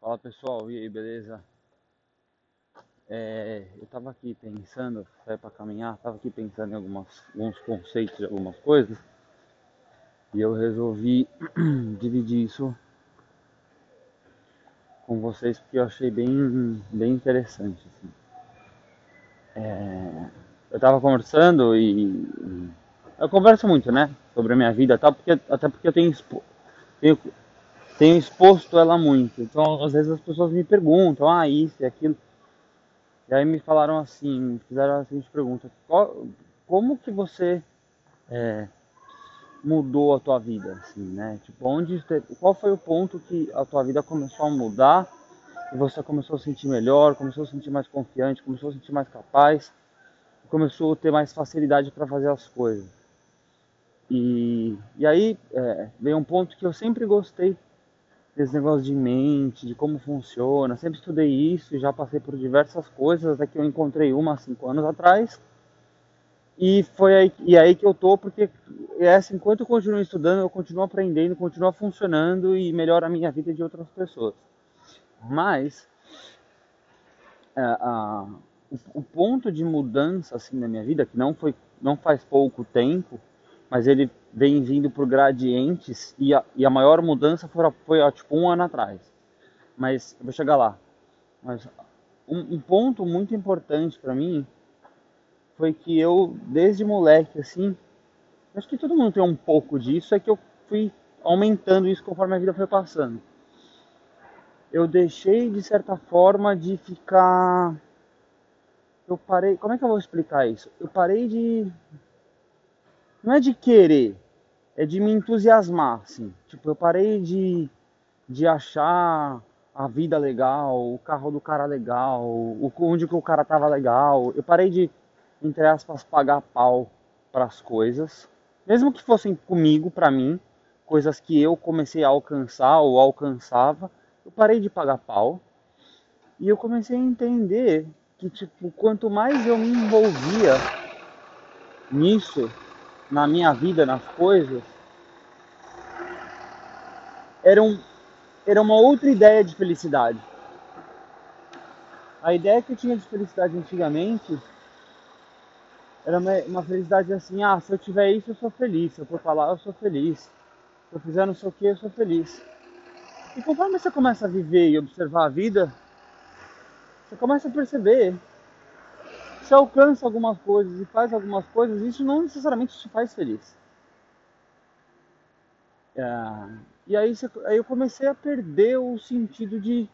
Fala pessoal, e aí, beleza? É, eu tava aqui pensando, saí pra caminhar, tava aqui pensando em algumas, alguns conceitos algumas coisas e eu resolvi dividir isso com vocês porque eu achei bem, bem interessante. Assim. É, eu tava conversando e, eu converso muito, né, sobre a minha vida, tal, porque, até porque eu tenho, tenho tenho exposto ela muito. Então, às vezes as pessoas me perguntam, ah, isso e aquilo. E aí me falaram assim, fizeram a seguinte pergunta, como que você é, mudou a tua vida, assim, né? Tipo, onde, qual foi o ponto que a tua vida começou a mudar e você começou a se sentir melhor, começou a se sentir mais confiante, começou a se sentir mais capaz, começou a ter mais facilidade para fazer as coisas. E, e aí é, veio um ponto que eu sempre gostei desse negócio de mente, de como funciona. Sempre estudei isso e já passei por diversas coisas, até que eu encontrei uma há cinco anos atrás. E foi aí, e aí que eu tô, porque é assim, enquanto eu continuo estudando, eu continuo aprendendo, continua funcionando e melhora a minha vida de outras pessoas. Mas é, a, o, o ponto de mudança assim na minha vida, que não foi não faz pouco tempo, mas ele vem vindo por gradientes e a, e a maior mudança foi, foi tipo um ano atrás. Mas eu vou chegar lá. Mas um, um ponto muito importante para mim foi que eu, desde moleque, assim, acho que todo mundo tem um pouco disso, é que eu fui aumentando isso conforme a vida foi passando. Eu deixei, de certa forma, de ficar. Eu parei. Como é que eu vou explicar isso? Eu parei de não é de querer, é de me entusiasmar, assim. Tipo, eu parei de, de achar a vida legal, o carro do cara legal, o, onde que o cara tava legal. Eu parei de, entre aspas, pagar pau para as coisas, mesmo que fossem comigo, para mim, coisas que eu comecei a alcançar ou alcançava, eu parei de pagar pau. E eu comecei a entender que, tipo, quanto mais eu me envolvia nisso, na minha vida, nas coisas, era, um, era uma outra ideia de felicidade. A ideia que eu tinha de felicidade antigamente era uma, uma felicidade assim, ah, se eu tiver isso eu sou feliz, se eu for falar eu sou feliz, se eu fizer não sei o que eu sou feliz. E conforme você começa a viver e observar a vida, você começa a perceber você alcança algumas coisas e faz algumas coisas, isso não necessariamente te faz feliz. É, e aí, aí eu comecei a perder o sentido de,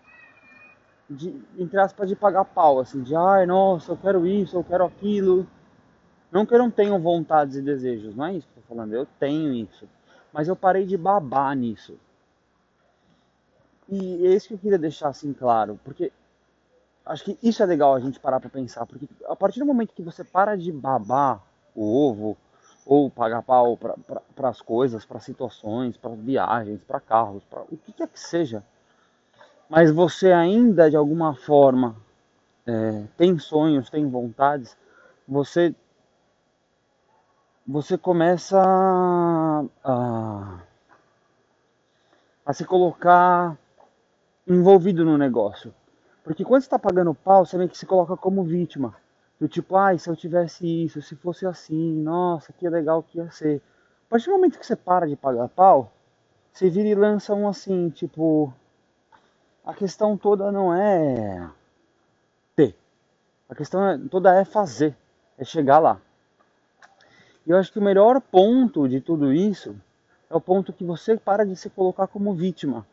de, entre aspas, de pagar pau, assim, de ai, nossa, eu quero isso, eu quero aquilo. Não que eu não tenha vontades e desejos, não é isso que eu tô falando, eu tenho isso. Mas eu parei de babar nisso. E é isso que eu queria deixar assim claro, porque acho que isso é legal a gente parar para pensar, porque a partir do momento que você para de babar o ovo ou pagar pau para as coisas, para situações, para viagens, para carros, para o que quer que seja, mas você ainda de alguma forma é, tem sonhos, tem vontades, você você começa a, a se colocar envolvido no negócio. Porque quando você está pagando pau, você meio que se coloca como vítima. Do tipo, ai, se eu tivesse isso, se fosse assim, nossa, que legal que ia ser. A partir do momento que você para de pagar pau, você vira e lança um assim, tipo. A questão toda não é ter. A questão é, toda é fazer, é chegar lá. E eu acho que o melhor ponto de tudo isso é o ponto que você para de se colocar como vítima.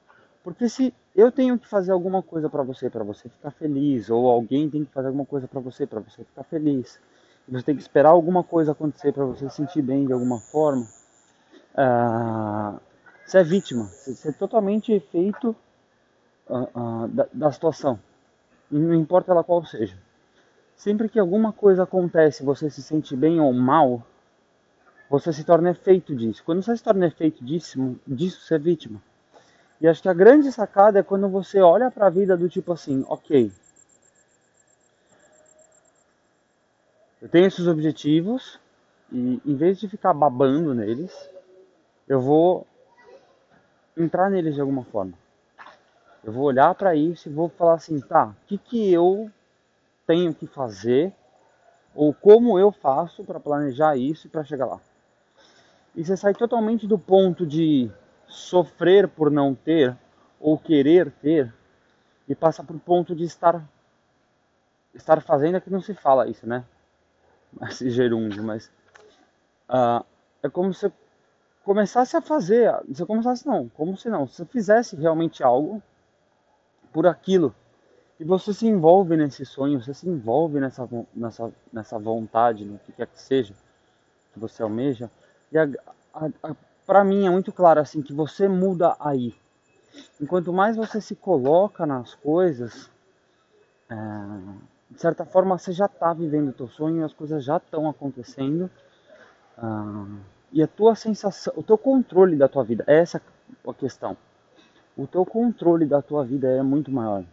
Porque se eu tenho que fazer alguma coisa para você, para você ficar feliz, ou alguém tem que fazer alguma coisa para você, para você ficar feliz, você tem que esperar alguma coisa acontecer para você se sentir bem de alguma forma, uh, você é vítima, você é totalmente efeito uh, uh, da, da situação, não importa ela qual seja. Sempre que alguma coisa acontece, você se sente bem ou mal, você se torna efeito disso. Quando você se torna efeito disso, disso você é vítima. E acho que a grande sacada é quando você olha para a vida do tipo assim, ok, eu tenho esses objetivos e em vez de ficar babando neles, eu vou entrar neles de alguma forma. Eu vou olhar para isso e vou falar assim, tá, o que, que eu tenho que fazer ou como eu faço para planejar isso e para chegar lá. E você sai totalmente do ponto de sofrer por não ter ou querer ter e passa para o ponto de estar estar fazendo é que não se fala isso, né? Esse gerúndio, mas uh, é como se começasse a fazer, se começasse não, como se não, se fizesse realmente algo por aquilo e você se envolve nesse sonho, você se envolve nessa, nessa, nessa vontade, no que quer que seja que você almeja. E a, a, a, para mim é muito claro assim que você muda aí. Enquanto mais você se coloca nas coisas, é, de certa forma você já está vivendo o teu sonho as coisas já estão acontecendo. Ah, e a tua sensação, o teu controle da tua vida, essa é a questão. O teu controle da tua vida é muito maior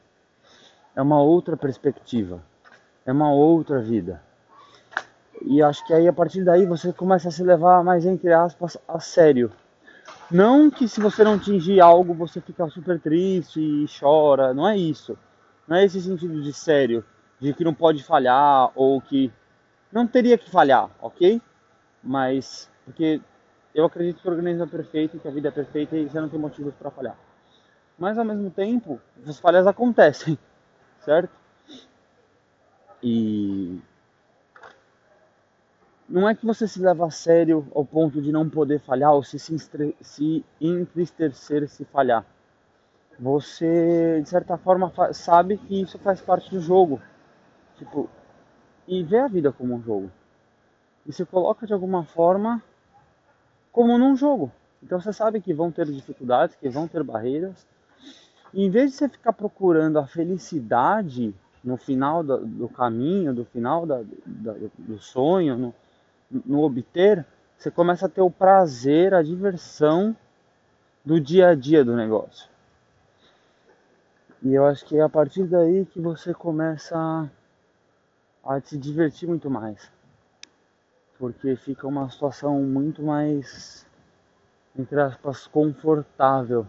é uma outra perspectiva, é uma outra vida. E acho que aí a partir daí você começa a se levar mais entre aspas a sério. Não que se você não atingir algo você fica super triste e chora, não é isso. Não é esse sentido de sério, de que não pode falhar ou que não teria que falhar, ok? Mas porque eu acredito que o organismo é perfeito, que a vida é perfeita e você não tem motivos para falhar. Mas ao mesmo tempo, as falhas acontecem certo? E não é que você se leva a sério ao ponto de não poder falhar ou se, se, se entristecer se falhar. Você, de certa forma, sabe que isso faz parte do jogo. Tipo, e vê a vida como um jogo. E se coloca de alguma forma como num jogo. Então você sabe que vão ter dificuldades, que vão ter barreiras, e em vez de você ficar procurando a felicidade no final do, do caminho, do final da, da, do sonho, no, no obter, você começa a ter o prazer, a diversão do dia a dia do negócio. E eu acho que é a partir daí que você começa a, se divertir muito mais. Porque fica uma situação muito mais, entre aspas, confortável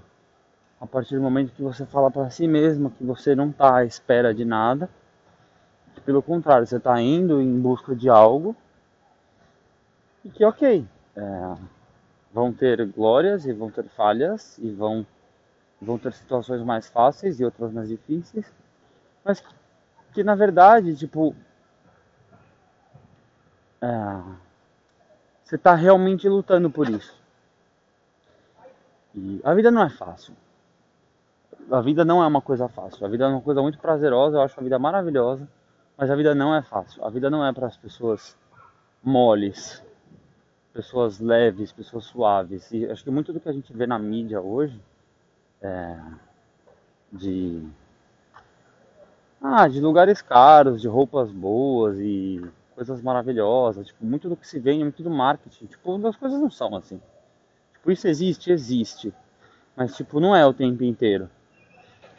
a partir do momento que você fala para si mesmo que você não está à espera de nada, que pelo contrário, você está indo em busca de algo e que ok, é, vão ter glórias e vão ter falhas e vão, vão ter situações mais fáceis e outras mais difíceis, mas que, que na verdade, tipo, é, você está realmente lutando por isso. E a vida não é fácil a vida não é uma coisa fácil. A vida é uma coisa muito prazerosa, eu acho a vida maravilhosa, mas a vida não é fácil. A vida não é para as pessoas moles, pessoas leves, pessoas suaves. E acho que muito do que a gente vê na mídia hoje é de ah, de lugares caros, de roupas boas e coisas maravilhosas, tipo, muito do que se vende, muito do marketing, tipo, as coisas não são assim. Tipo, isso existe, existe, mas tipo, não é o tempo inteiro.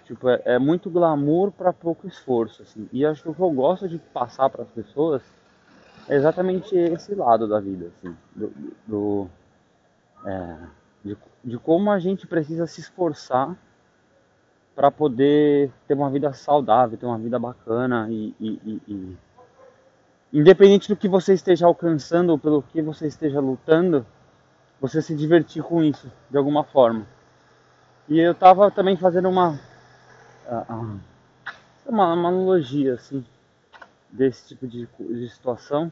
Tipo, é, é muito glamour para pouco esforço, assim. E acho que o que eu gosto de passar para as pessoas é exatamente esse lado da vida, assim, do, do é, de, de como a gente precisa se esforçar para poder ter uma vida saudável, ter uma vida bacana e, e, e, e, independente do que você esteja alcançando ou pelo que você esteja lutando, você se divertir com isso de alguma forma. E eu estava também fazendo uma uma, uma analogia assim desse tipo de, de situação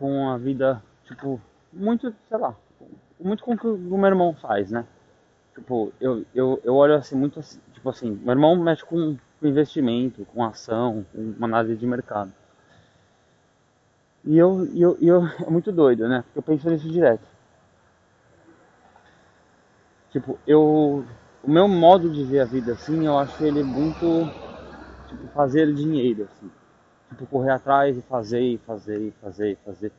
com a vida, tipo, muito, sei lá, muito com o que o meu irmão faz, né? Tipo, eu, eu, eu olho assim, muito assim, tipo assim, meu irmão mexe com, com investimento, com ação, com uma análise de mercado. E eu, eu, eu, é muito doido, né? Porque eu penso nisso direto. Tipo, eu o meu modo de ver a vida assim, eu acho ele muito tipo fazer dinheiro assim. Tipo correr atrás e fazer e fazer e fazer e fazer.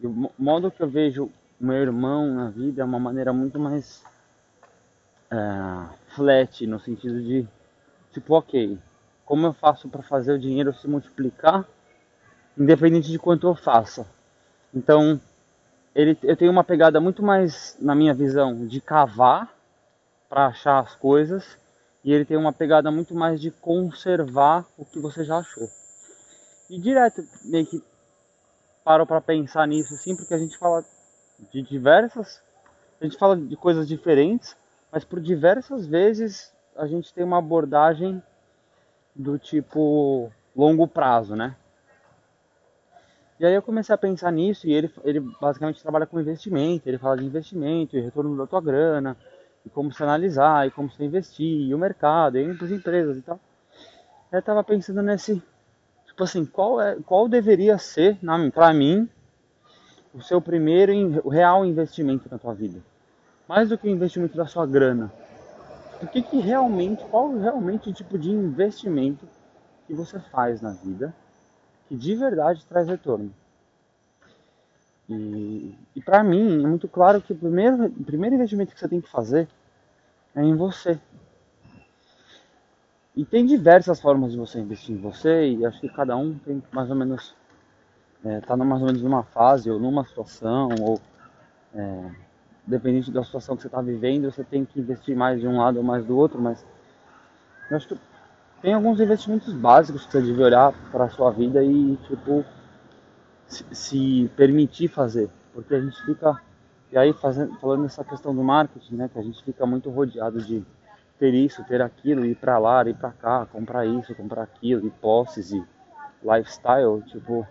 E o modo que eu vejo meu irmão na vida é uma maneira muito mais é, flat no sentido de tipo, OK, como eu faço para fazer o dinheiro se multiplicar independente de quanto eu faça. Então, ele, eu tenho uma pegada muito mais, na minha visão, de cavar para achar as coisas E ele tem uma pegada muito mais de conservar o que você já achou. E direto meio que paro para pensar nisso assim, porque a gente fala de diversas, a gente fala de coisas diferentes, mas por diversas vezes a gente tem uma abordagem do tipo longo prazo, né? E aí eu comecei a pensar nisso e ele, ele basicamente trabalha com investimento, ele fala de investimento e retorno da tua grana, e como se analisar, e como se investir, e o mercado, e as empresas e tal. Eu tava pensando nesse, tipo assim, qual, é, qual deveria ser, para mim, o seu primeiro o real investimento na tua vida? Mais do que o investimento da sua grana. O que, que realmente, qual realmente o tipo de investimento que você faz na vida que de verdade traz retorno. E, e para mim é muito claro que o primeiro, o primeiro investimento que você tem que fazer é em você. E tem diversas formas de você investir em você e acho que cada um tem mais ou menos está é, mais ou menos numa fase ou numa situação ou é, dependente da situação que você está vivendo você tem que investir mais de um lado ou mais do outro mas eu acho que tem alguns investimentos básicos que você deve olhar para a sua vida e tipo se, se, permitir fazer, porque a gente fica e aí fazendo, falando nessa questão do marketing, né, que a gente fica muito rodeado de ter isso, ter aquilo, ir para lá, ir para cá, comprar isso, comprar aquilo, e posses e lifestyle, tipo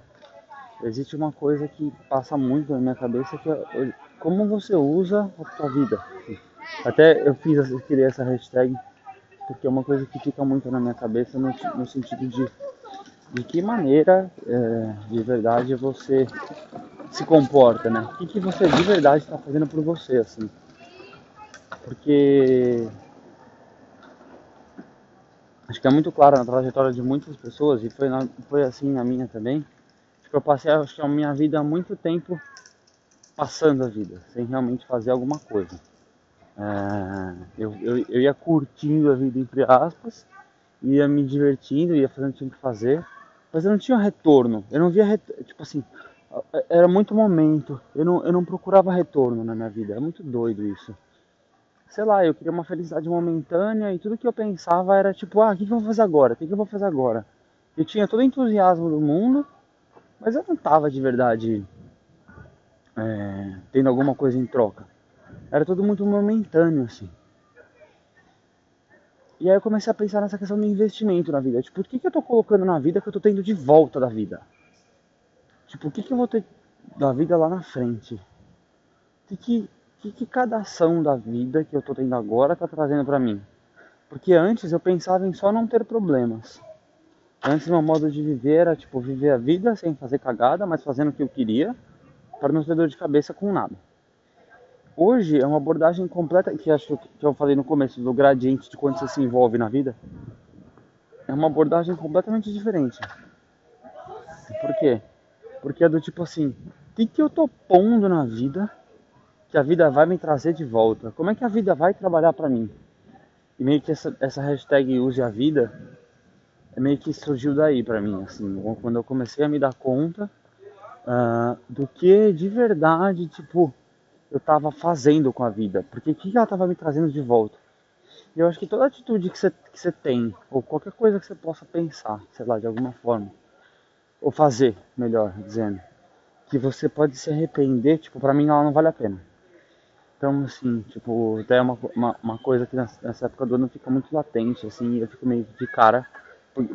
existe uma coisa que passa muito na minha cabeça que é como você usa a sua vida. Até eu fiz, eu criei essa hashtag porque é uma coisa que fica muito na minha cabeça no, no sentido de de que maneira é, de verdade você se comporta, né? O que, que você de verdade está fazendo por você, assim. Porque acho que é muito claro na trajetória de muitas pessoas e foi, na, foi assim na minha também. Acho que eu passei acho que a minha vida há muito tempo passando a vida, sem realmente fazer alguma coisa. É, eu, eu, eu, ia curtindo a vida, entre aspas, ia me divertindo, ia fazendo o que tinha que fazer, mas eu não tinha retorno. Eu não via, retorno, tipo assim, era muito momento. Eu não, eu não procurava retorno na minha vida. É muito doido isso. Sei lá, eu queria uma felicidade momentânea e tudo que eu pensava era tipo, ah, o que, eu vou fazer agora? O que, que eu vou fazer agora? Eu tinha todo o entusiasmo do mundo, mas eu não tava de verdade é, tendo alguma coisa em troca. Era tudo muito momentâneo, assim. E aí eu comecei a pensar nessa questão do investimento na vida. Tipo, o que, que eu tô colocando na vida que eu tô tendo de volta da vida? Tipo, o que, que eu vou ter da vida lá na frente? O que, que, que, que cada ação da vida que eu tô tendo agora tá trazendo para mim? Porque antes eu pensava em só não ter problemas. Antes meu modo de viver era tipo viver a vida sem fazer cagada, mas fazendo o que eu queria, para não ter dor de cabeça com nada. Hoje é uma abordagem completa, que acho que eu falei no começo, do gradiente de quando você se envolve na vida. É uma abordagem completamente diferente. Por quê? Porque é do tipo assim, o que, que eu tô pondo na vida que a vida vai me trazer de volta? Como é que a vida vai trabalhar para mim? E meio que essa, essa hashtag use a vida é meio que surgiu daí para mim, assim, quando eu comecei a me dar conta uh, do que de verdade, tipo, eu estava fazendo com a vida, porque o que ela estava me trazendo de volta. E eu acho que toda atitude que você, que tem, ou qualquer coisa que você possa pensar, sei lá, de alguma forma, ou fazer, melhor dizendo, que você pode se arrepender, tipo, pra mim ela não vale a pena. Então, assim, tipo, até uma, uma, uma coisa que nessa época do ano fica muito latente, assim, eu fico meio de cara,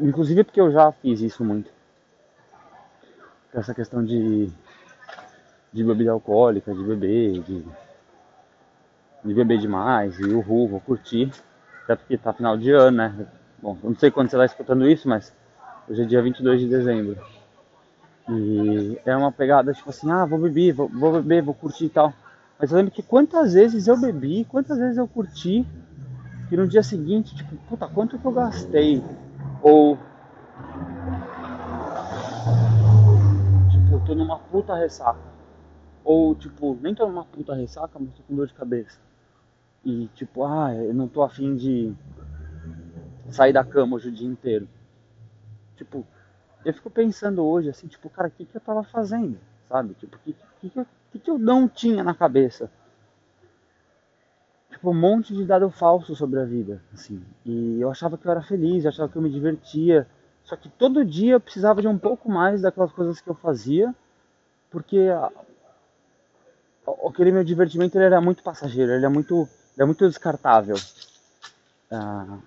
inclusive porque eu já fiz isso muito. Essa questão de de bebida alcoólica, de beber, de, de beber demais, e uhul, vou curtir. Até porque tá final de ano, né? Bom, eu não sei quando você está escutando isso, mas hoje é dia 22 de dezembro. E é uma pegada tipo assim, ah, vou beber, vou, vou beber, vou curtir e tal. Mas eu lembro que quantas vezes eu bebi, quantas vezes eu curti, que no dia seguinte, tipo, puta, quanto que eu gastei? Ou. Tipo, eu tô numa puta ressaca. Ou, tipo, nem tô numa puta ressaca, mas tô com dor de cabeça. E, tipo, ah, eu não tô afim de sair da cama hoje o dia inteiro. Tipo, eu fico pensando hoje, assim, tipo, cara, o que, que eu tava fazendo? Sabe? Tipo, o que, que, que, que, eu não tinha na cabeça? Tipo, um monte de dado falso sobre a vida, assim. E eu achava que eu era feliz, eu achava que eu me divertia. Só que todo dia eu precisava de um pouco mais daquelas coisas que eu fazia, porque aquele meu divertimento ele era muito passageiro, ele é muito, ele é muito descartável. Ah,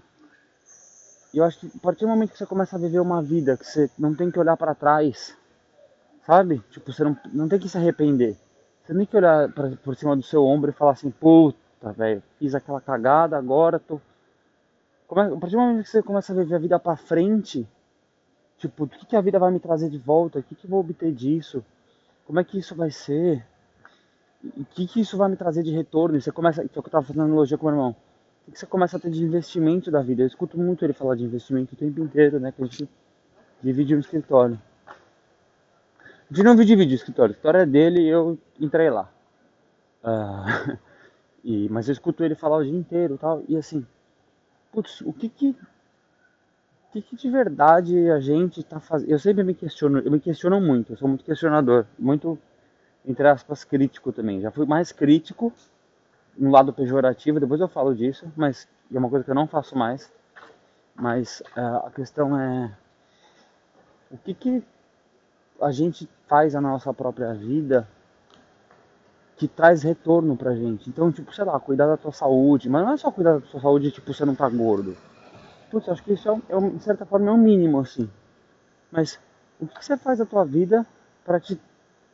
eu acho que a partir do momento que você começa a viver uma vida que você não tem que olhar para trás, sabe? Tipo, você não, não tem que se arrepender. Você tem que olhar pra, por cima do seu ombro e falar assim, puta, velho, fiz aquela cagada, agora tô. Come... A partir do momento que você começa a viver a vida para frente, tipo, o que, que a vida vai me trazer de volta? O que, que eu vou obter disso? Como é que isso vai ser? O que, que isso vai me trazer de retorno? E você começa, que é eu tava fazendo analogia com o meu irmão o que você começa a ter de investimento da vida. Eu escuto muito ele falar de investimento o tempo inteiro, né? Que a gente divide um escritório. A gente não divide o escritório, o escritório é dele e eu entrei lá. Uh, e, mas eu escuto ele falar o dia inteiro e tal. E assim, putz, o que que, que, que de verdade a gente está fazendo? Eu sempre me questiono, eu me questiono muito, eu sou muito questionador, muito, entre aspas, crítico também. Já fui mais crítico no lado pejorativo, depois eu falo disso, mas é uma coisa que eu não faço mais. Mas uh, a questão é o que, que a gente faz na nossa própria vida que traz retorno pra gente. Então, tipo, sei lá, cuidar da tua saúde, mas não é só cuidar da tua saúde, tipo, você não tá gordo. Putz, acho que isso é, é de certa forma é um mínimo, assim. Mas o que, você faz da tua vida para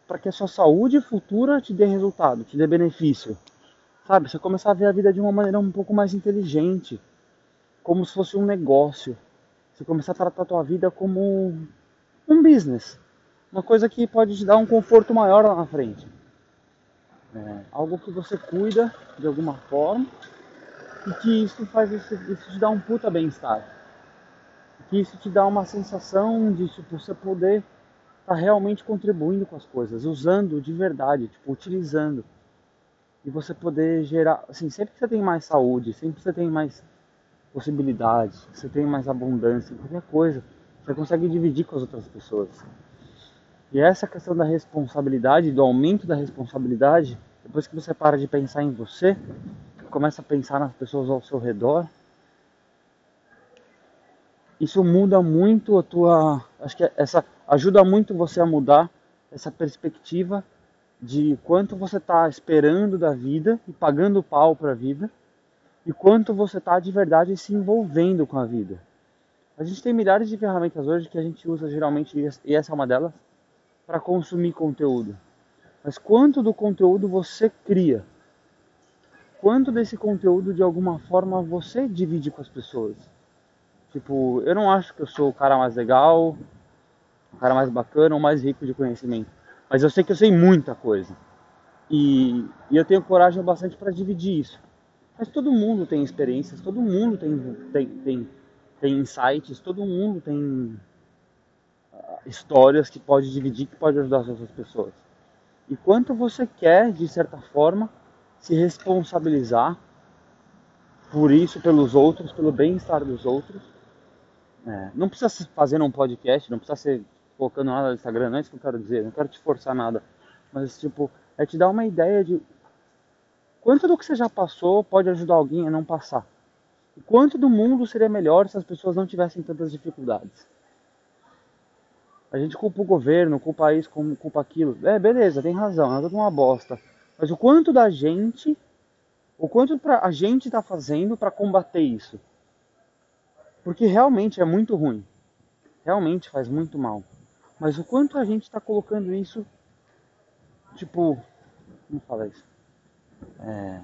para que a sua saúde futura te dê resultado, te dê benefício? Sabe, você começar a ver a vida de uma maneira um pouco mais inteligente, como se fosse um negócio. Você começar a tratar a tua vida como um business, uma coisa que pode te dar um conforto maior lá na frente. É, algo que você cuida de alguma forma e que isso faz isso, isso te dá um puta bem-estar. Que isso te dá uma sensação de tipo, você poder estar tá realmente contribuindo com as coisas, usando de verdade, tipo, utilizando e você poder gerar, assim, sempre que você tem mais saúde, sempre que você tem mais possibilidades, você tem mais abundância, qualquer coisa, você consegue dividir com as outras pessoas. E essa questão da responsabilidade, do aumento da responsabilidade, depois que você para de pensar em você, começa a pensar nas pessoas ao seu redor, isso muda muito a tua, acho que essa ajuda muito você a mudar essa perspectiva de quanto você está esperando da vida e pagando pau para a vida e quanto você está de verdade se envolvendo com a vida. A gente tem milhares de ferramentas hoje que a gente usa geralmente, e essa é uma delas, para consumir conteúdo. Mas quanto do conteúdo você cria? Quanto desse conteúdo de alguma forma você divide com as pessoas? Tipo, eu não acho que eu sou o cara mais legal, o cara mais bacana ou mais rico de conhecimento mas eu sei que eu sei muita coisa. E, e eu tenho coragem bastante para dividir isso. Mas todo mundo tem experiências, todo mundo tem, tem, tem, tem insights, todo mundo tem histórias que pode dividir, que pode ajudar as outras pessoas. E quanto você quer, de certa forma, se responsabilizar por isso, pelos outros, pelo bem-estar dos outros. É, não precisa fazer um podcast, não precisa ser colocando nada no Instagram, não é isso que eu quero dizer, não quero te forçar nada. Mas, tipo, é te dar uma ideia de quanto do que você já passou pode ajudar alguém a não passar. E quanto do mundo seria melhor se as pessoas não tivessem tantas dificuldades. A gente culpa o governo, culpa isso, culpa aquilo. É, beleza, tem razão, é tudo uma bosta. Mas o quanto da gente, o quanto pra, a gente está fazendo para combater isso? Porque realmente é muito ruim. Realmente faz muito mal. Mas o quanto a gente está colocando isso, tipo, como fala isso? É,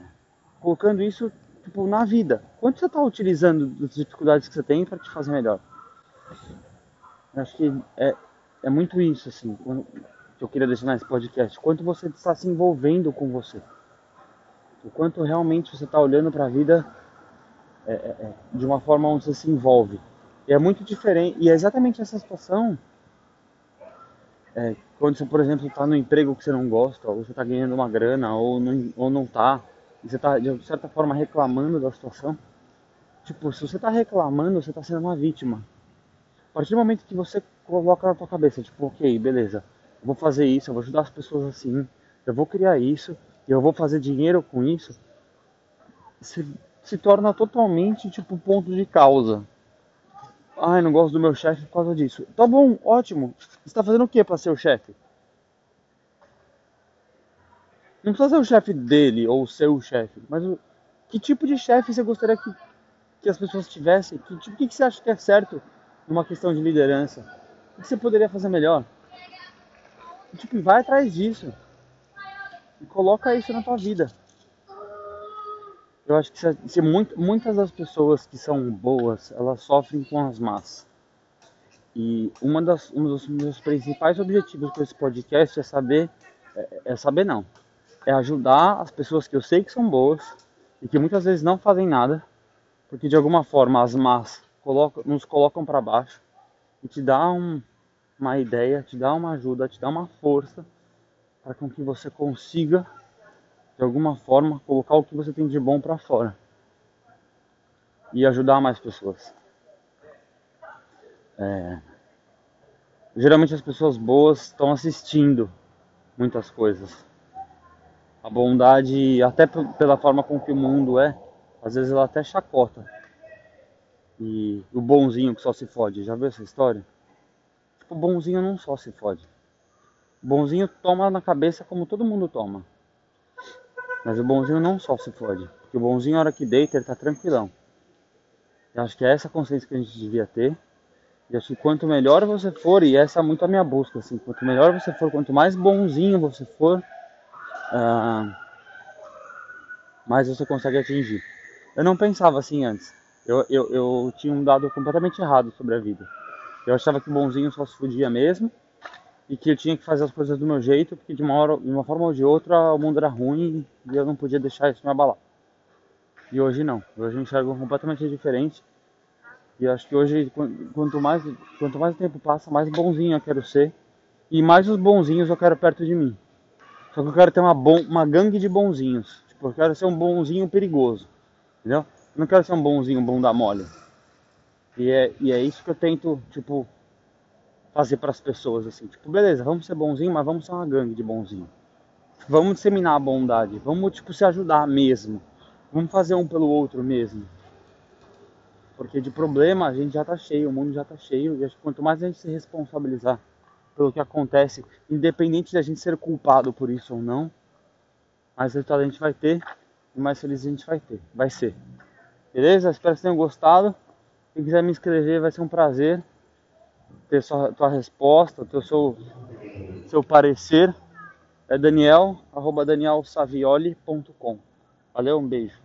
colocando isso tipo, na vida. Quanto você está utilizando das dificuldades que você tem para te fazer melhor? Eu acho que é, é muito isso, assim, que eu queria deixar nesse podcast. Quanto você está se envolvendo com você. O quanto realmente você está olhando para a vida é, é, é, de uma forma onde você se envolve. E é muito diferente. E é exatamente essa situação é, quando você, por exemplo, está no emprego que você não gosta, ou você está ganhando uma grana, ou não, ou não tá, e você está, de certa forma, reclamando da situação, tipo, se você está reclamando, você está sendo uma vítima. A partir do momento que você coloca na tua cabeça, tipo, ok, beleza, eu vou fazer isso, eu vou ajudar as pessoas assim, eu vou criar isso, eu vou fazer dinheiro com isso, se, se torna totalmente tipo ponto de causa. Ai, não gosto do meu chefe por causa disso. Tá bom, ótimo. Você tá fazendo o que para ser o chefe? Não precisa ser o chefe dele ou o seu chefe, mas o, que tipo de chefe você gostaria que, que as pessoas tivessem? Que, tipo, que, que você acha que é certo numa questão de liderança? O que você poderia fazer melhor? Tipo, vai atrás disso. E coloca isso na tua vida. Eu acho que se, se muito, muitas das pessoas que são boas, elas sofrem com as más. E uma das, um dos meus principais objetivos com esse podcast é saber, é, é saber não, é ajudar as pessoas que eu sei que são boas e que muitas vezes não fazem nada, porque de alguma forma as más colocam, nos colocam para baixo e te dá um, uma ideia, te dá uma ajuda, te dá uma força para com que você consiga de alguma forma colocar o que você tem de bom para fora e ajudar mais pessoas. É... Geralmente as pessoas boas estão assistindo muitas coisas. A bondade, até pela forma com que o mundo é, às vezes ela até chacota. E o bonzinho que só se fode, já viu essa história? Tipo, o bonzinho não só se fode. O bonzinho toma na cabeça como todo mundo toma. Mas o bonzinho não só se fode. Porque o bonzinho, na hora que deita, ele tá tranquilão. Eu acho que é essa consciência que a gente devia ter. E acho que quanto melhor você for, e essa é muito a minha busca, assim, quanto melhor você for, quanto mais bonzinho você for, uh, mais você consegue atingir. Eu não pensava assim antes. Eu, eu, eu tinha um dado completamente errado sobre a vida. Eu achava que bonzinho só se fudia mesmo e que eu tinha que fazer as coisas do meu jeito, porque de uma, hora, de uma forma ou de outra o mundo era ruim e eu não podia deixar isso me abalar. E hoje não, hoje eu enxergo completamente diferente. E acho que hoje, quanto mais, quanto mais o tempo passa, mais bonzinho eu quero ser. E mais os bonzinhos eu quero perto de mim. Só que eu quero ter uma, bom, uma gangue de bonzinhos. Tipo, eu quero ser um bonzinho perigoso. Entendeu? Eu não quero ser um bonzinho bunda mole. E é, e é isso que eu tento, tipo, fazer para as pessoas assim, tipo, beleza, vamos ser bonzinho, mas vamos ser uma gangue de bonzinho. Vamos disseminar a bondade, vamos tipo se ajudar mesmo. Vamos fazer um pelo outro mesmo. Porque de problema a gente já tá cheio, o mundo já tá cheio, e acho que quanto mais a gente se responsabilizar pelo que acontece, independente de a gente ser culpado por isso ou não, mais resultado a gente vai ter e mais feliz a gente vai ter, vai ser. Beleza? Espero que tenham gostado. Quem quiser me inscrever vai ser um prazer ter sua, tua resposta, ter seu, seu parecer, é daniel, arroba danielsavioli.com. Valeu, um beijo.